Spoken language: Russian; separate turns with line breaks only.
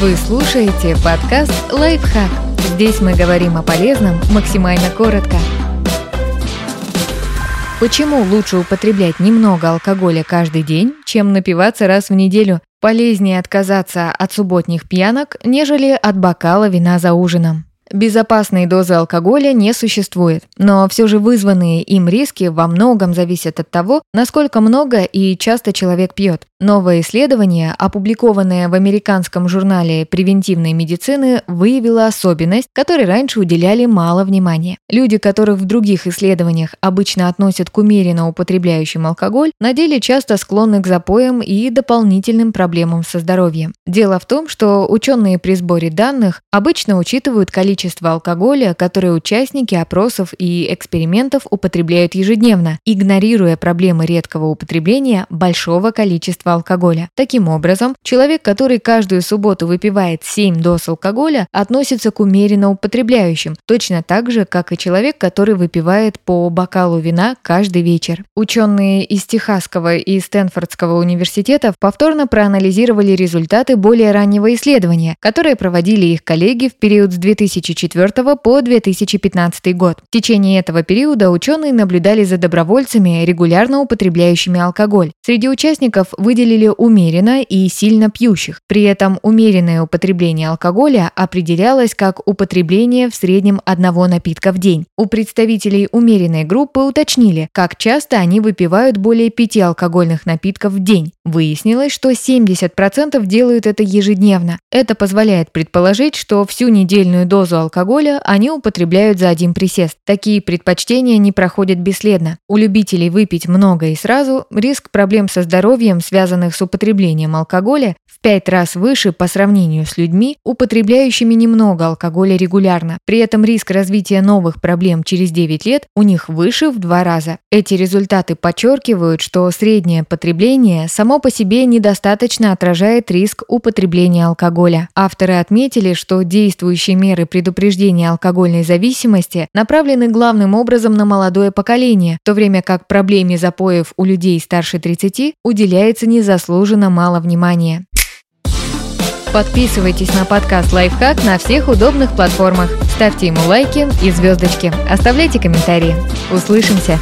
Вы слушаете подкаст «Лайфхак». Здесь мы говорим о полезном максимально коротко. Почему лучше употреблять немного алкоголя каждый день, чем напиваться раз в неделю? Полезнее отказаться от субботних пьянок, нежели от бокала вина за ужином. Безопасной дозы алкоголя не существует, но все же вызванные им риски во многом зависят от того, насколько много и часто человек пьет. Новое исследование, опубликованное в американском журнале превентивной медицины, выявило особенность, которой раньше уделяли мало внимания. Люди, которых в других исследованиях обычно относят к умеренно употребляющим алкоголь, на деле часто склонны к запоям и дополнительным проблемам со здоровьем. Дело в том, что ученые при сборе данных обычно учитывают количество алкоголя, которое участники опросов и экспериментов употребляют ежедневно, игнорируя проблемы редкого употребления большого количества алкоголя. Таким образом, человек, который каждую субботу выпивает 7 доз алкоголя, относится к умеренно употребляющим, точно так же, как и человек, который выпивает по бокалу вина каждый вечер. Ученые из Техасского и Стэнфордского университетов повторно проанализировали результаты более раннего исследования, которое проводили их коллеги в период с 2004 по 2015 год. В течение этого периода ученые наблюдали за добровольцами, регулярно употребляющими алкоголь. Среди участников выделили умеренно и сильно пьющих. При этом умеренное употребление алкоголя определялось как употребление в среднем одного напитка в день. У представителей умеренной группы уточнили, как часто они выпивают более пяти алкогольных напитков в день. Выяснилось, что 70% делают это ежедневно. Это позволяет предположить, что всю недельную дозу алкоголя они употребляют за один присест. Такие предпочтения не проходят бесследно. У любителей выпить много и сразу риск проблем со здоровьем, связан связанных с употреблением алкоголя, в пять раз выше по сравнению с людьми, употребляющими немного алкоголя регулярно. При этом риск развития новых проблем через 9 лет у них выше в два раза. Эти результаты подчеркивают, что среднее потребление само по себе недостаточно отражает риск употребления алкоголя. Авторы отметили, что действующие меры предупреждения алкогольной зависимости направлены главным образом на молодое поколение, в то время как проблеме запоев у людей старше 30 уделяется не незаслуженно мало внимания. Подписывайтесь на подкаст «Лайфхак» на всех удобных платформах. Ставьте ему лайки и звездочки. Оставляйте комментарии. Услышимся!